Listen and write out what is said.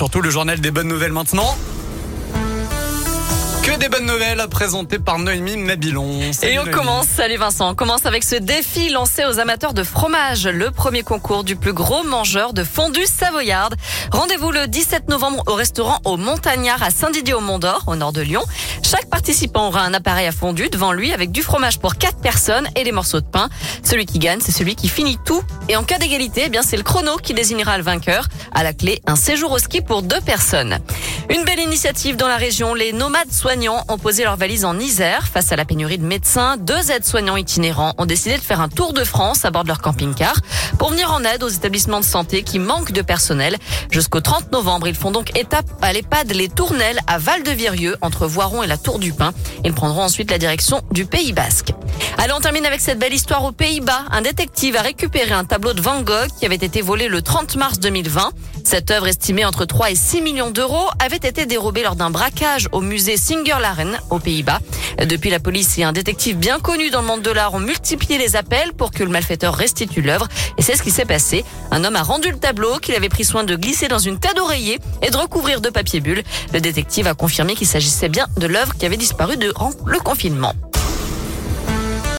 surtout le journal des bonnes nouvelles maintenant. Que des bonnes nouvelles présentées par Noémie Mabilon. et on commence, salut Vincent, on commence avec ce défi lancé aux amateurs de fromage, le premier concours du plus gros mangeur de fondue savoyarde. Rendez-vous le 17 novembre au restaurant au Montagnard à Saint-Didier au Mont-d'Or, au nord de Lyon. Chaque participant aura un appareil à fondue devant lui avec du fromage pour quatre personnes et des morceaux de pain. Celui qui gagne, c'est celui qui finit tout. Et en cas d'égalité, eh bien c'est le chrono qui désignera le vainqueur. À la clé, un séjour au ski pour deux personnes. Une belle initiative dans la région. Les nomades soignants ont posé leurs valises en Isère. Face à la pénurie de médecins, deux aides-soignants itinérants ont décidé de faire un tour de France à bord de leur camping-car pour venir en aide aux établissements de santé qui manquent de personnel. Jusqu'au 30 novembre, ils font donc étape à l'EHPAD Les Tournelles à Val-de-Virieux entre Voiron et la Tour du Pin. Ils prendront ensuite la direction du Pays Basque. Allez, on termine avec cette belle histoire aux Pays-Bas. Un détective a récupéré un tableau de Van Gogh qui avait été volé le 30 mars 2020. Cette œuvre estimée entre 3 et 6 millions d'euros avait été dérobée lors d'un braquage au musée Singer-Laren aux Pays-Bas. Depuis, la police et un détective bien connu dans le monde de l'art ont multiplié les appels pour que le malfaiteur restitue l'œuvre. Et c'est ce qui s'est passé. Un homme a rendu le tableau qu'il avait pris soin de glisser dans une tête d'oreiller et de recouvrir de papier bulle. Le détective a confirmé qu'il s'agissait bien de l'œuvre qui avait disparu durant le confinement.